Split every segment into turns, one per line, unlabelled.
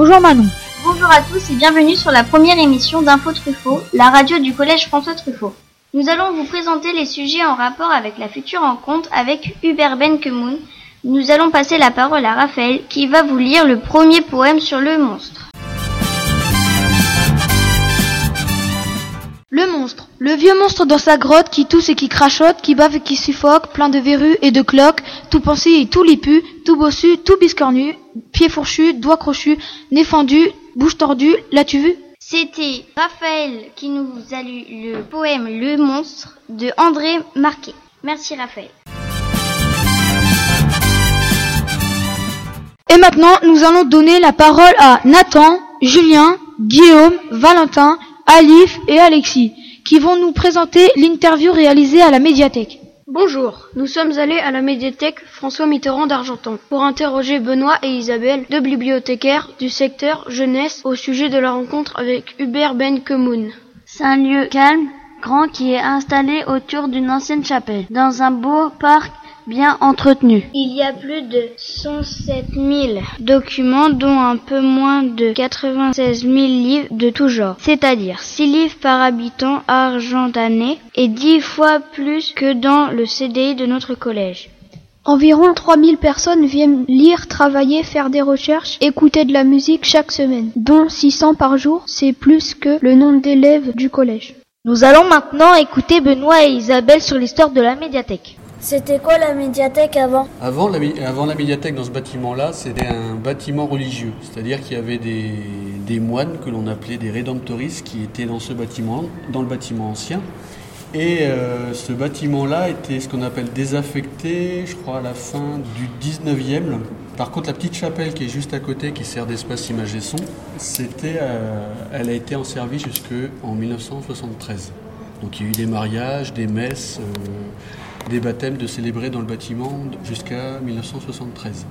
Bonjour Manon.
Bonjour à tous et bienvenue sur la première émission d'Info Truffaut, la radio du collège François Truffaut. Nous allons vous présenter les sujets en rapport avec la future rencontre avec Hubert Benkemoun. Nous allons passer la parole à Raphaël qui va vous lire le premier poème sur le monstre.
Le vieux monstre dans sa grotte qui tousse et qui crachote, qui bave et qui suffoque, plein de verrues et de cloques, tout pensé et tout lipu, tout bossu, tout biscornu, pieds fourchus, doigts crochus, nez fendu, bouche tordue, l'as-tu vu?
C'était Raphaël qui nous a lu le poème Le monstre de André Marquet. Merci Raphaël.
Et maintenant, nous allons donner la parole à Nathan, Julien, Guillaume, Valentin, Alif et Alexis, qui vont nous présenter l'interview réalisée à la médiathèque.
Bonjour, nous sommes allés à la médiathèque François Mitterrand d'Argenton pour interroger Benoît et Isabelle, deux bibliothécaires du secteur jeunesse au sujet de la rencontre avec Hubert Ben Kemoun.
C'est un lieu calme, grand qui est installé autour d'une ancienne chapelle, dans un beau parc bien entretenu.
Il y a plus de 107 000 documents, dont un peu moins de 96 000 livres de tout genre, c'est-à-dire 6 livres par habitant argentanais et 10 fois plus que dans le CDI de notre collège.
Environ 3000 personnes viennent lire, travailler, faire des recherches, écouter de la musique chaque semaine, dont 600 par jour, c'est plus que le nombre d'élèves du collège.
Nous allons maintenant écouter Benoît et Isabelle sur l'histoire de la médiathèque.
C'était quoi la médiathèque avant
avant la, avant la médiathèque dans ce bâtiment-là, c'était un bâtiment religieux. C'est-à-dire qu'il y avait des, moines que l'on appelait des rédemptoristes qui étaient dans ce bâtiment, dans le bâtiment ancien. Et euh, ce bâtiment-là était ce qu'on appelle désaffecté, je crois, à la fin du 19e. Par contre, la petite chapelle qui est juste à côté, qui sert d'espace image et son, euh, elle a été en service jusqu'en 1973. Donc il y a eu des mariages, des messes, euh, des baptêmes de célébrer dans le bâtiment jusqu'à 1973.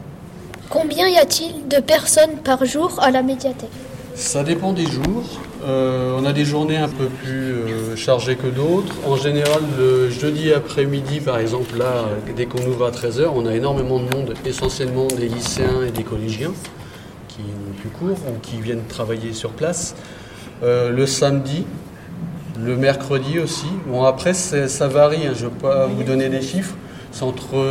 Combien y a-t-il de personnes par jour à la médiathèque?
Ça dépend des jours. Euh, on a des journées un peu plus euh, chargées que d'autres. En général, le jeudi après-midi, par exemple, là, dès qu'on ouvre à 13h, on a énormément de monde, essentiellement des lycéens et des collégiens qui ont plus cours ou qui viennent travailler sur place. Euh, le samedi, le mercredi aussi. Bon, après, ça varie, hein, je ne vais pas vous donner des chiffres. C'est entre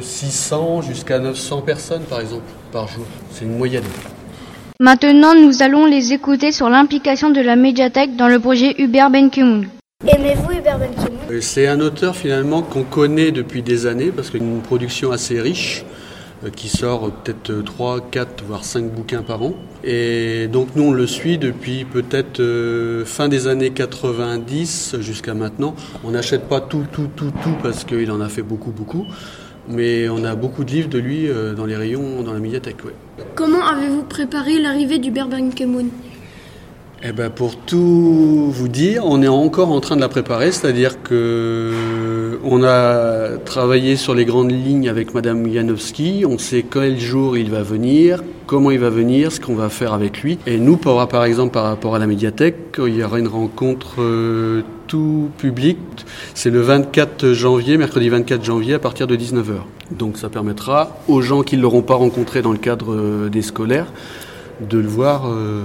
600 jusqu'à 900 personnes, par exemple, par jour. C'est une moyenne.
Maintenant, nous allons les écouter sur l'implication de la médiathèque dans le projet Hubert Benkemoun.
Aimez-vous Hubert Benkemoun?
Euh, C'est un auteur finalement qu'on connaît depuis des années parce qu'il a une production assez riche euh, qui sort euh, peut-être 3, 4, voire 5 bouquins par an. Et donc nous on le suit depuis peut-être euh, fin des années 90 jusqu'à maintenant. On n'achète pas tout, tout, tout, tout parce qu'il en a fait beaucoup, beaucoup. Mais on a beaucoup de livres de lui euh, dans les rayons, dans la médiathèque. Ouais.
Comment avez-vous préparé l'arrivée d'Hubert Ben Kemoun
Eh ben pour tout vous dire, on est encore en train de la préparer, c'est-à-dire que on a travaillé sur les grandes lignes avec Madame Janowski, on sait quel jour il va venir, comment il va venir, ce qu'on va faire avec lui. Et nous, par, par exemple, par rapport à la médiathèque, il y aura une rencontre euh, tout public. C'est le 24 janvier, mercredi 24 janvier, à partir de 19h. Donc ça permettra aux gens qui ne l'auront pas rencontré dans le cadre euh, des scolaires de le voir euh,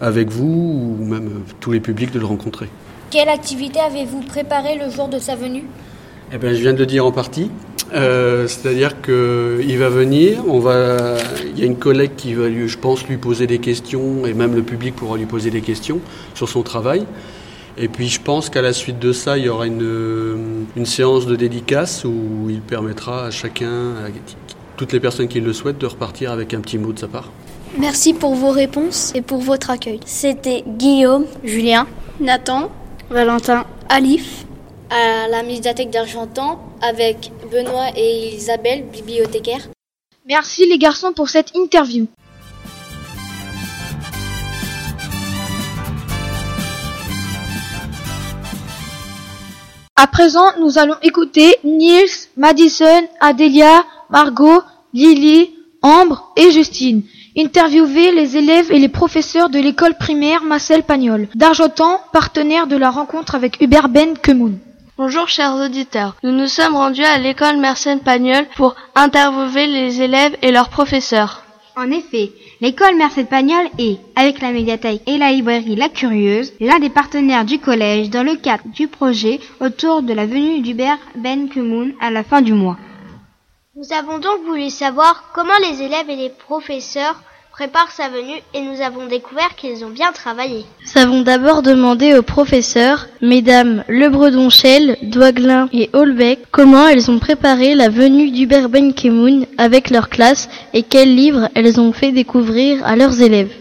avec vous ou même euh, tous les publics de le rencontrer.
Quelle activité avez-vous préparée le jour de sa venue?
Eh bien, je viens de le dire en partie. Euh, C'est-à-dire qu'il va venir, on va, il y a une collègue qui va, lui, je pense, lui poser des questions, et même le public pourra lui poser des questions sur son travail. Et puis, je pense qu'à la suite de ça, il y aura une, une séance de dédicace où il permettra à chacun, à toutes les personnes qui le souhaitent, de repartir avec un petit mot de sa part.
Merci pour vos réponses et pour votre accueil.
C'était Guillaume,
Julien,
Nathan,
Valentin,
Alif,
à la médiathèque d'Argentan avec Benoît et Isabelle, bibliothécaires.
Merci les garçons pour cette interview. À présent, nous allons écouter Niels, Madison, Adélia, Margot, Lily, Ambre et Justine interviewer les élèves et les professeurs de l'école primaire Marcel Pagnol d'Argentan, partenaire de la rencontre avec Hubert Ben Kemoun.
Bonjour chers auditeurs, nous nous sommes rendus à l'école Mersenne Pagnol pour interviewer les élèves et leurs professeurs.
En effet, l'école Merced Pagnol est, avec la médiathèque et la librairie La Curieuse, l'un des partenaires du collège dans le cadre du projet autour de la venue d'Hubert Ben Kemoun à la fin du mois.
Nous avons donc voulu savoir comment les élèves et les professeurs préparent sa venue et nous avons découvert qu'ils ont bien travaillé.
Nous avons d'abord demandé aux professeurs, mesdames Lebredonchel, Douaglin et Holbeck, comment elles ont préparé la venue d'Hubert Ben Kemoun avec leur classe et quels livres elles ont fait découvrir à leurs élèves.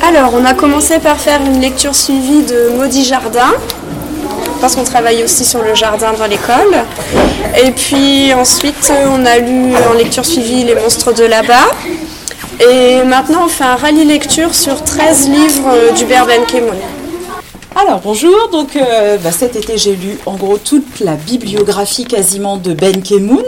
Alors, on a commencé par faire une lecture suivie de Maudit Jardin, parce qu'on travaille aussi sur le jardin dans l'école. Et puis ensuite, on a lu en lecture suivie Les monstres de là-bas. Et maintenant, on fait un rallye lecture sur 13 livres d'Hubert Ben Kemoun.
Alors bonjour, donc euh, bah, cet été j'ai lu en gros toute la bibliographie quasiment de Ben Kemoun,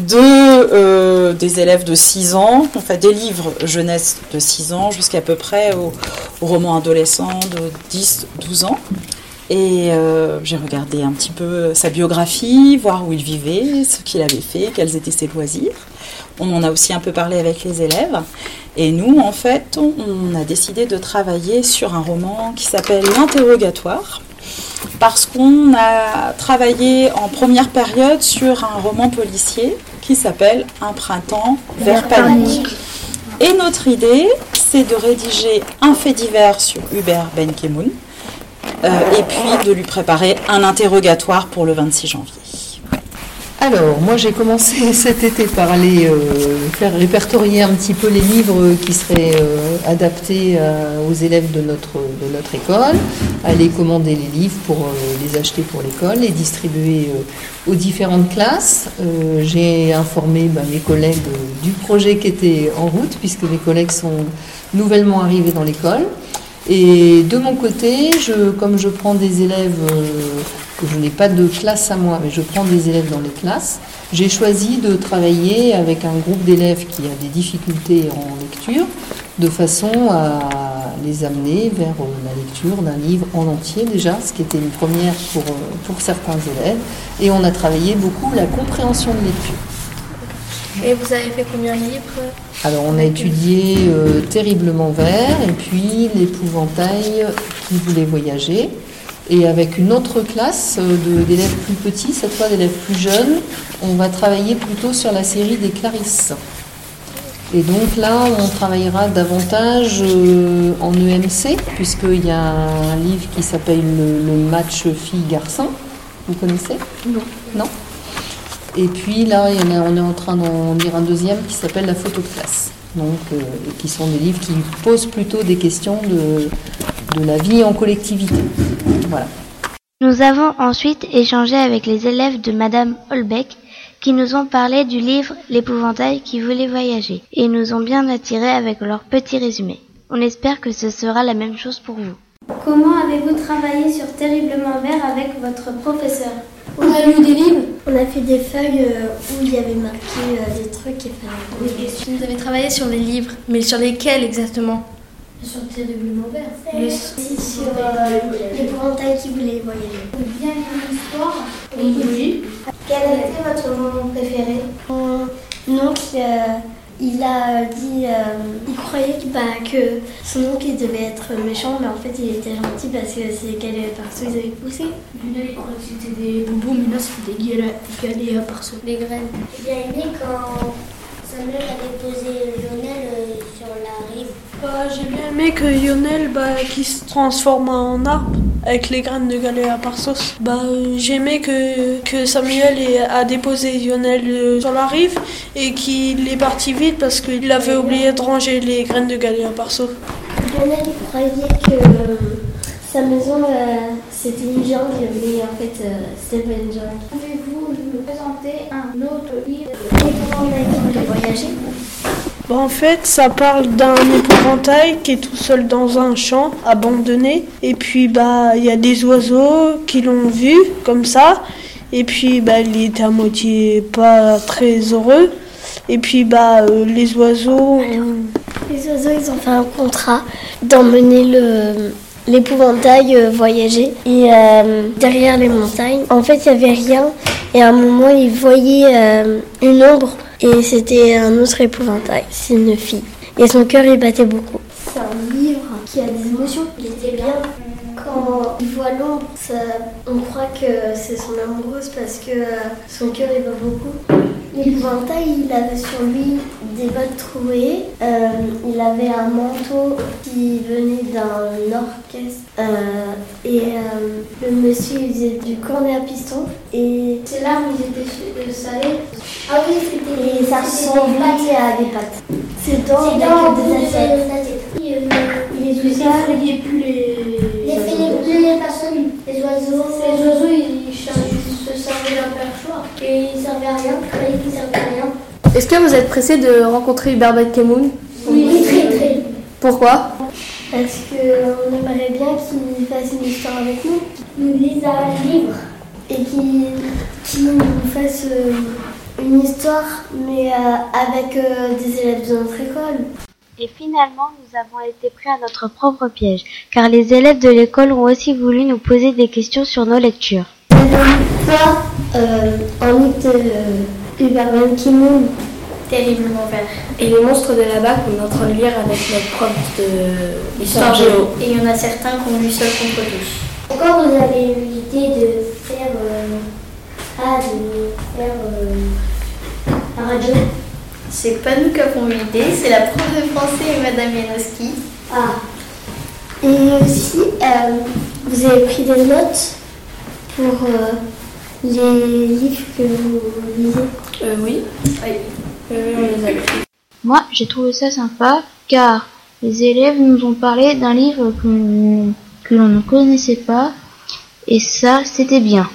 de, euh, des élèves de 6 ans, en fait des livres jeunesse de 6 ans jusqu'à peu près aux au romans adolescents de 10-12 ans. Et euh, j'ai regardé un petit peu sa biographie, voir où il vivait, ce qu'il avait fait, quels étaient ses loisirs. On en a aussi un peu parlé avec les élèves. Et nous, en fait, on a décidé de travailler sur un roman qui s'appelle L'interrogatoire. Parce qu'on a travaillé en première période sur un roman policier qui s'appelle Un printemps vers panique. Et notre idée, c'est de rédiger un fait divers sur Hubert Ben Kemoun, euh, et puis de lui préparer un interrogatoire pour le 26 janvier.
Alors, moi j'ai commencé cet été par aller euh, faire répertorier un petit peu les livres qui seraient euh, adaptés euh, aux élèves de notre, de notre école, aller commander les livres pour les acheter pour l'école, les distribuer aux différentes classes. j'ai informé bah, mes collègues du projet qui était en route, puisque mes collègues sont nouvellement arrivés dans l'école. Et de mon côté, comme je prends des élèves, euh, je n'ai pas de classe à moi, mais je prends des élèves dans les classes, j'ai choisi de travailler avec un groupe d'élèves qui a des difficultés en lecture, de façon à les amener vers euh, la lecture d'un livre en entier déjà, ce qui était une première pour, euh, pour certains élèves. Et on a travaillé beaucoup la compréhension de lecture.
Et vous avez fait combien de livres?
Alors on a étudié euh, Terriblement vert et puis l'épouvantail qui voulait voyager. Et avec une autre classe euh, d'élèves plus petits, cette fois d'élèves plus jeunes, on va travailler plutôt sur la série des Clarisses. Et donc là, on travaillera davantage euh, en EMC, puisqu'il y a un livre qui s'appelle le, le match fille-garçon. Vous connaissez?
Non.
Non? Et puis là, il y en a, on est en train d'en lire un deuxième qui s'appelle La photo de classe. Donc, euh, qui sont des livres qui posent plutôt des questions de, de la vie en collectivité. Voilà.
Nous avons ensuite échangé avec les élèves de Madame Holbeck qui nous ont parlé du livre L'épouvantail qui voulait voyager et nous ont bien attirés avec leur petit résumé. On espère que ce sera la même chose pour vous.
Comment avez-vous travaillé sur Terriblement Vert avec votre professeur?
On a lu des livres.
On a fait des feuilles euh, où il y avait marqué euh, des trucs et
Oui, Vous avez travaillé sur les livres, mais sur lesquels exactement?
Sur Terriblement Vert.
Le-
sur euh, l'épouvantail qui voulait voyager. Bien l'histoire
Oui.
Quel a été votre moment préféré? Mon oncle, euh, il a dit, euh, il croyait que, bah, que son oncle devait être méchant, mais en fait il était gentil parce que c'est qu'elle parce qu'ils avaient poussé.
Lui, il croyait que c'était des bonbons, mais là, c'était des galets, des à part ça.
Les graines.
J'ai aimé quand Samuel a déposé Lionel euh, sur la rive.
Bah, j'ai bien aimé que Lionel, bah, qui se transforme en arbre avec les graines de galets à part sauce. Bah, euh, j'ai aimé que, que Samuel ait- a déposé Lionel euh, sur la rive et qu'il est parti vite parce qu'il avait oublié de ranger les graines de galets à part sauce.
Lionel croyait que euh, sa maison euh, c'était une jungle, mais en fait euh, c'était pas une jungle.
Pouvez-vous nous présenter un autre livre?
Et comment on a voyager
En fait, ça parle d'un épouvantail qui est tout seul dans un champ, abandonné. Et puis, bah, il y a des oiseaux qui l'ont vu, comme ça. Et puis, bah, il était à moitié pas très heureux. Et puis, bah, euh, les oiseaux...
Les oiseaux ils ont fait un contrat d'emmener le l'épouvantail euh, voyager et euh, derrière les montagnes en fait il y avait rien et à un moment ils voyaient euh, une ombre et c'était un autre épouvantail c'est une fille et son cœur il battait beaucoup. C'est un livre qui a des émotions. Il était bien. Quand il voit l'ombre, on croit que c'est son amoureuse parce que euh, son cœur il bat beaucoup. L'épouvantail, il avait sur lui des bottes trouées, euh, il avait un manteau qui venait d'un orchestre euh, et le monsieur il faisait du cornet à piston et ses larmes ils étaient salées. Ah oui, c'était. Et ça ressemblait à des pattes. C'est dans, des assiettes. Il les effrayait plus les. Les, les personnes, les oiseaux. Les oiseaux, se servaient d'un perchoir et ils servaient à rien, ils qu'ils servaient à rien.
Est-ce que vous êtes pressé de rencontrer Hubert Kemoun
Oui, très très.
Pourquoi?
Parce qu'on aimerait bien qu'il fasse une histoire avec nous, qu'il nous lise un livre et qu'il nous fasse. Euh, une histoire, mais euh, avec euh, des élèves de notre école.
Et finalement, nous avons été pris à notre propre piège, car les élèves de l'école ont aussi voulu nous poser des questions sur nos lectures.
Euh, en mythe euh, Hubert Kimoun, terriblement vert.
Et les monstres de la bac, on est en train de lire avec notre prof de l'histoire géo.
Et il y en a certains qui ont lu seul contre tous.
Pourquoi vous avez eu l'idée de faire, ah, de faire radio
C'est pas nous qui avons eu l'idée, c'est la prof de français et Madame Janowski.
Ah. Et aussi, euh, vous avez pris des notes pour euh, les livres que vous lisez
euh, Oui. Oui. on les a.
Moi, j'ai trouvé ça sympa car les élèves nous ont parlé d'un livre que l'on ne connaissait pas et ça, c'était bien.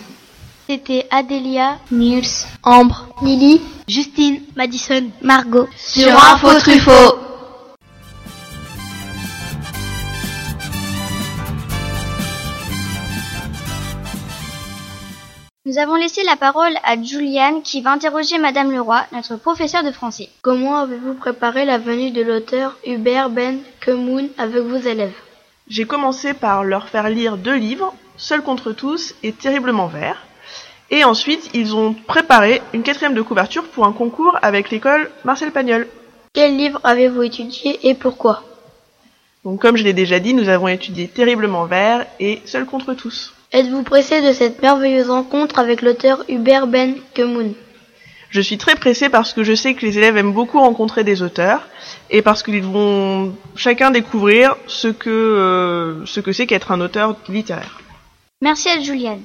C'était Adélia,
Niels, Ambre,
Lily, Justine, Madison, Margot
sur Info Truffaut.
Nous avons laissé la parole à Juliane qui va interroger Madame Leroy, notre professeur de français.
Comment avez-vous préparé la venue de l'auteur Hubert Ben Kemoun avec vos élèves?
J'ai commencé par leur faire lire deux livres, Seul contre tous et Terriblement vert. Et ensuite, ils ont préparé une quatrième de couverture pour un concours avec l'école Marcel Pagnol.
Quel livre avez-vous étudié et pourquoi?
Donc, comme je l'ai déjà dit, nous avons étudié Terriblement Vert et Seul contre tous.
Êtes-vous pressé de cette merveilleuse rencontre avec l'auteur Hubert Ben Kemoun?
Je suis très pressé parce que je sais que les élèves aiment beaucoup rencontrer des auteurs et parce qu'ils vont chacun découvrir ce que euh, ce que c'est qu'être un auteur littéraire.
Merci à Juliane.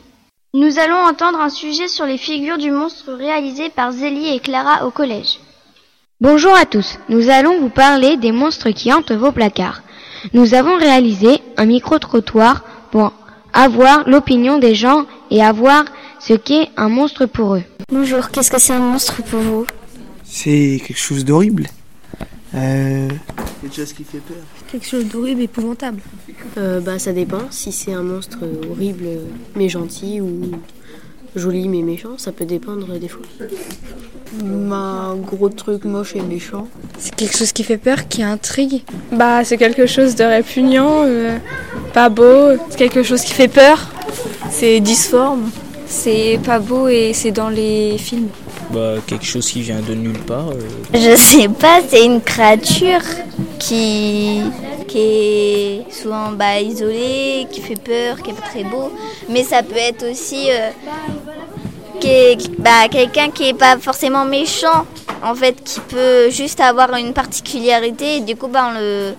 Nous allons entendre un sujet sur les figures du monstre réalisées par Zélie et Clara au collège.
Bonjour à tous, nous allons vous parler des monstres qui hantent vos placards. Nous avons réalisé un micro-trottoir pour avoir l'opinion des gens et avoir ce qu'est un monstre pour eux.
Bonjour, qu'est-ce que c'est un monstre pour vous?
C'est quelque chose d'horrible. Euh...
Quelque chose qui fait peur.
Quelque chose d'horrible, épouvantable.
Euh, bah ça dépend. Si c'est un monstre horrible mais gentil ou joli mais méchant, ça peut dépendre des fois.
Un gros truc moche et méchant.
C'est quelque chose qui fait peur, qui intrigue?
Bah c'est quelque chose de répugnant, euh, pas beau. C'est quelque chose qui fait peur. C'est difforme. C'est pas beau et c'est dans les films.
Bah, quelque chose qui vient de nulle part. Euh.
Je sais pas, c'est une créature qui, qui est souvent bah, isolée, qui fait peur, qui est pas très beau. Mais ça peut être aussi euh, bah, quelqu'un qui est pas forcément méchant, en fait, qui peut juste avoir une particularité et du coup bah, on, le,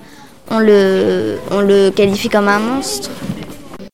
on, le, on le qualifie comme un monstre.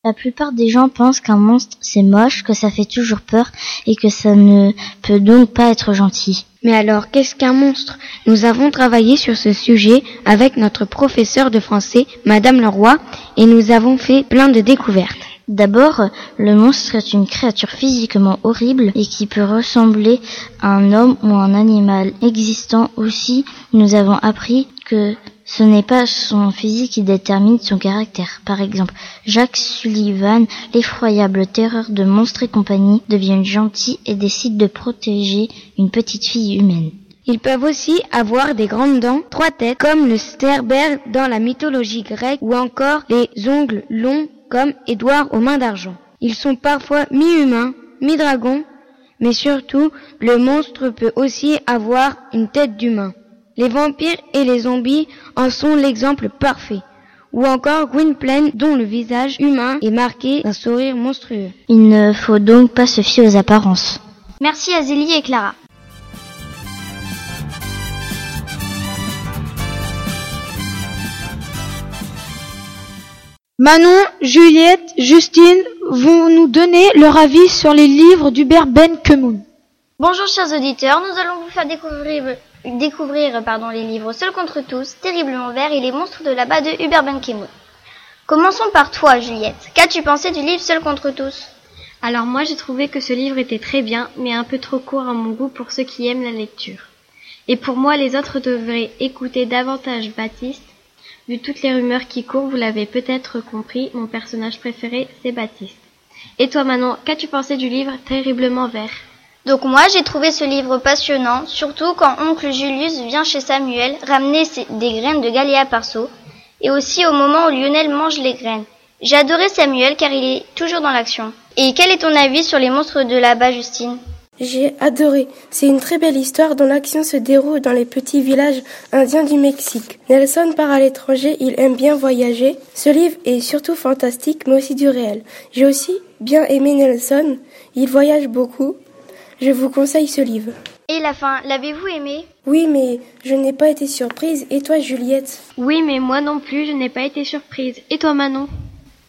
La plupart des gens pensent qu'un monstre c'est moche, que ça fait toujours peur et que ça ne peut donc pas être gentil.
Mais alors, qu'est-ce qu'un monstre? Nous avons travaillé sur ce sujet avec notre professeur de français, Madame Leroy, et nous avons fait plein de découvertes.
D'abord, le monstre est une créature physiquement horrible et qui peut ressembler à un homme ou un animal existant aussi. Nous avons appris que ce n'est pas son physique qui détermine son caractère. Par exemple, Jacques Sullivan, l'effroyable terreur de monstres et compagnie, devient gentil et décide de protéger une petite fille humaine.
Ils peuvent aussi avoir des grandes dents, trois têtes, comme le sterber dans la mythologie grecque, ou encore des ongles longs comme Édouard aux mains d'argent. Ils sont parfois mi-humains, mi-dragons, mais surtout, le monstre peut aussi avoir une tête d'humain.
Les vampires et les zombies en sont l'exemple parfait. Ou encore Gwynplaine dont le visage humain est marqué d'un sourire monstrueux.
Il ne faut donc pas se fier aux apparences.
Merci à Zélie et Clara.
Manon, Juliette, Justine vont nous donner leur avis sur les livres d'Hubert Ben Kemoun.
Bonjour chers auditeurs, nous allons vous faire découvrir, découvrir pardon, les livres Seul contre tous, Terriblement vert et Les monstres de là-bas de Hubert Ben Kemoun. Commençons par toi Juliette. Qu'as-tu pensé du livre Seul contre tous?
Alors moi j'ai trouvé que ce livre était très bien, mais un peu trop court à mon goût pour ceux qui aiment la lecture. Et pour moi les autres devraient écouter davantage Baptiste. Vu toutes les rumeurs qui courent, vous l'avez peut-être compris, mon personnage préféré c'est Baptiste. Et toi Manon, qu'as-tu pensé du livre Terriblement vert?
Donc moi j'ai trouvé ce livre passionnant, surtout quand oncle Julius vient chez Samuel ramener des graines de Galéa Parso, et aussi au moment où Lionel mange les graines. J'ai adoré Samuel car il est toujours dans l'action. Et quel est ton avis sur les monstres de là-bas Justine
J'ai adoré. C'est une très belle histoire dont l'action se déroule dans les petits villages indiens du Mexique. Nelson part à l'étranger, il aime bien voyager. Ce livre est surtout fantastique, mais aussi du réel. J'ai aussi bien aimé Nelson. Il voyage beaucoup. Je vous conseille ce livre.
Et la fin, l'avez-vous aimé?
Oui, mais je n'ai pas été surprise. Et toi, Juliette?
Oui, mais moi non plus, je n'ai pas été surprise. Et toi Manon?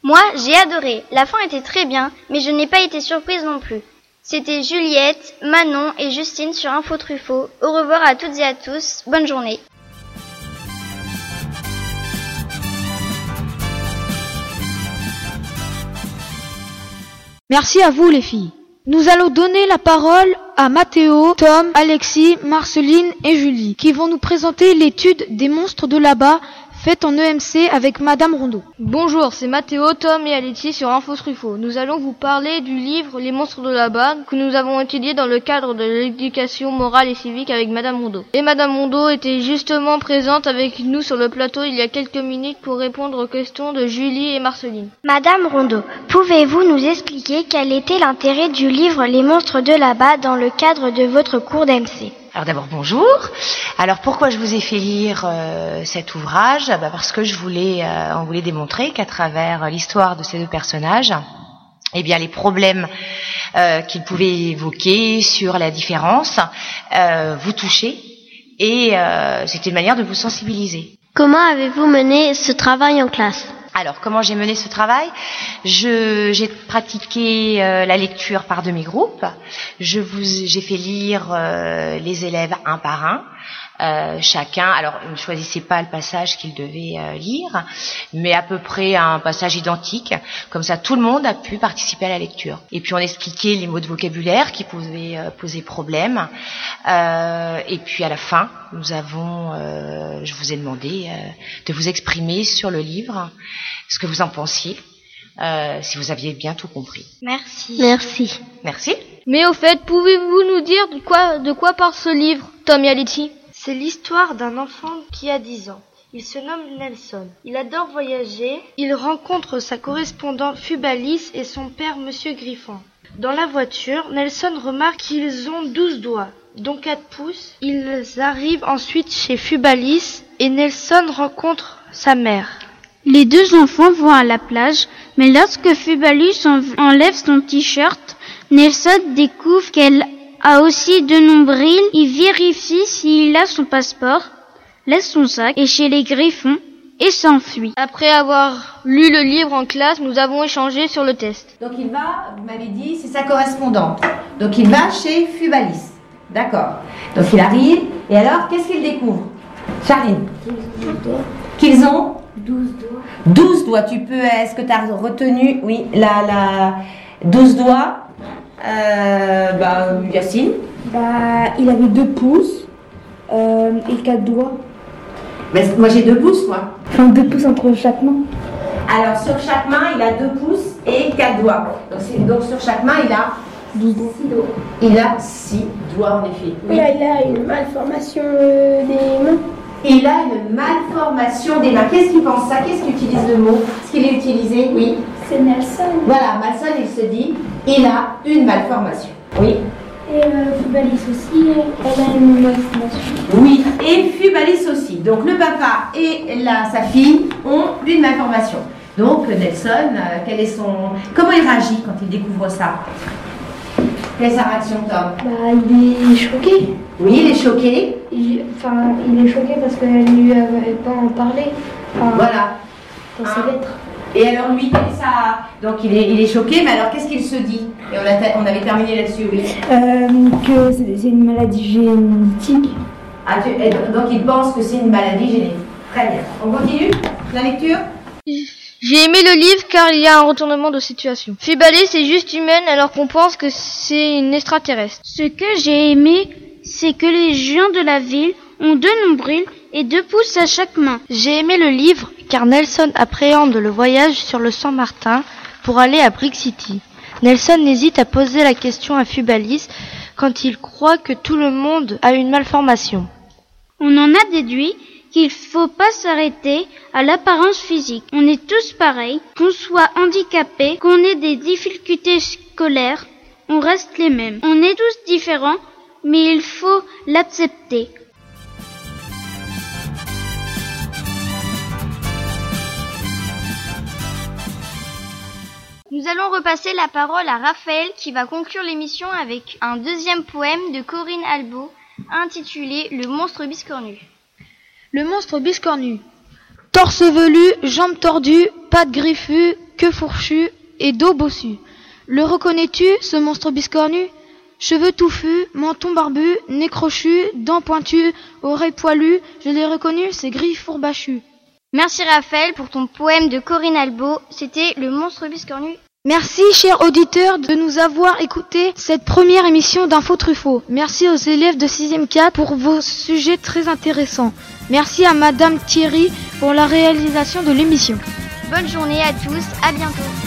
Moi, j'ai adoré. La fin était très bien, mais je n'ai pas été surprise non plus. C'était Juliette, Manon et Justine sur Info Truffaut. Au revoir à toutes et à tous. Bonne journée.
Merci à vous les filles. Nous allons donner la parole à Mathéo, Tom, Alexis, Marceline et Julie, qui vont nous présenter l'étude des monstres de là-bas faite en EMC avec Madame Rondeau.
Bonjour, c'est Mathéo, Tom et Alexis sur Info Truffaut. Nous allons vous parler du livre Les monstres de là-bas que nous avons étudié dans le cadre de l'éducation morale et civique avec Madame Rondeau. Et Madame Rondeau était justement présente avec nous sur le plateau il y a quelques minutes pour répondre aux questions de Julie et Marceline.
Madame Rondeau, pouvez-vous nous expliquer quel était l'intérêt du livre Les monstres de là-bas dans le cadre de votre cours d'MC
Alors d'abord bonjour. Alors pourquoi je vous ai fait lire euh, cet ouvrage? Bah, Parce que je voulais, euh, on voulait démontrer qu'à travers l'histoire de ces deux personnages, eh bien les problèmes euh, qu'ils pouvaient évoquer sur la différence euh, vous touchaient et euh, c'était une manière de vous sensibiliser.
Comment avez-vous mené ce travail en classe?
Alors, comment j'ai mené ce travail? J'ai pratiqué euh, la lecture par demi-groupe. J'ai fait lire euh, les élèves un par un. Euh, chacun, alors ils ne choisissaient pas le passage qu'ils devaient euh, lire, mais à peu près un passage identique. Comme ça, tout le monde a pu participer à la lecture. Et puis on expliquait les mots de vocabulaire qui pouvaient euh, poser problème. Euh, et puis à la fin, nous avons, euh, je vous ai demandé euh, de vous exprimer sur le livre, ce que vous en pensiez, euh, si vous aviez bien tout compris.
Merci. Merci.
Merci.
Mais au fait, pouvez-vous nous dire de quoi, de quoi parle ce livre, Tom Alexis
C'est l'histoire d'un enfant qui a 10 ans. Il se nomme Nelson. Il adore voyager. Il rencontre sa correspondante Fubalis et son père Monsieur Griffon. Dans la voiture, Nelson remarque qu'ils ont 12 doigts, dont 4 pouces. Ils arrivent ensuite chez Fubalis et Nelson rencontre sa mère.
Les deux enfants vont à la plage, mais lorsque Fubalus en- enlève son t-shirt, Nelson découvre qu'elle a aussi deux nombrils. Il vérifie s'il a son passeport, laisse son sac et chez les griffons et s'enfuit.
Après avoir lu le livre en classe, nous avons échangé sur le test.
Donc il va, vous m'avez dit, c'est sa correspondante. Donc il va chez Fubalis. D'accord. Donc il arrive, et alors qu'est-ce qu'il découvre? Charline Qu'ils ont
12 doigts.
12 doigts. Tu peux, est-ce que tu as retenu, oui, la, la 12 doigts euh, Bah, Yacine
Bah, il avait deux pouces euh, et quatre doigts.
Mais moi j'ai deux pouces, moi.
Enfin, deux pouces entre chaque main.
Alors sur chaque main, il a deux pouces et quatre doigts. Donc, sur chaque main, il a 12 doigts. Il a six doigts en effet. Oui.
il a une malformation euh, des mains.
Il a une malformation des mains. Qu'est-ce qu'il pense ça? Qu'est-ce qu'il utilise le mot? Ce qu'il est utilisé? Oui.
C'est Nelson.
Voilà, Malson, il se dit, il a une malformation. Oui.
Et euh, Fubalis aussi, elle a une même information.
Oui, et Fubalis aussi. Donc le papa et la, sa fille ont une même information. Donc Nelson, euh, quel est son... comment il réagit quand il découvre ça? Quelle est sa réaction, Tom?
Bah, il est choqué.
Oui, il est choqué.
Il- Enfin, il est choqué parce qu'elle ne lui avait pas en parlé. Enfin,
Voilà.
Dans ses lettres.
Et alors lui, sa... Donc il est, il est choqué, mais alors qu'est-ce qu'il se dit? Et on, a on avait terminé là-dessus, oui.
Euh, que c'est c'est une maladie génétique.
Ah, tu- donc il pense que c'est une maladie génétique. Très bien. On continue? La lecture?
J'ai aimé le livre car il y a un retournement de situation. Fibalis est juste humaine alors qu'on pense que c'est une extraterrestre.
Ce que j'ai aimé, c'est que les gens de la ville ont deux nombrils et deux pouces à chaque main.
J'ai aimé le livre car Nelson appréhende le voyage sur le San Martin pour aller à Brick City. Nelson hésite à poser la question à Fubalis quand il croit que tout le monde a une malformation.
On en a déduit qu'il faut pas s'arrêter à l'apparence physique. On est tous pareils, qu'on soit handicapé, qu'on ait des difficultés scolaires, on reste les mêmes. On est tous différents, mais il faut l'accepter.
Nous allons repasser la parole à Raphaël qui va conclure l'émission avec un deuxième poème de Corinne Albo intitulé Le monstre biscornu.
Le monstre biscornu. Torse velu, jambes tordues, pattes griffues, queue fourchue et dos bossu. Le reconnais-tu, ce monstre biscornu? Cheveux touffus, menton barbu, nez crochu, dents pointues, oreilles poilues, je l'ai reconnu, c'est griffes fourbachues.
Merci Raphaël pour ton poème de Corinne Albo. C'était Le monstre biscornu.
Merci, chers auditeurs, de nous avoir écouté cette première émission d'Info Truffaut. Merci aux élèves de 6e 4 pour vos sujets très intéressants. Merci à Madame Thierry pour la réalisation de l'émission.
Bonne journée à tous, à bientôt.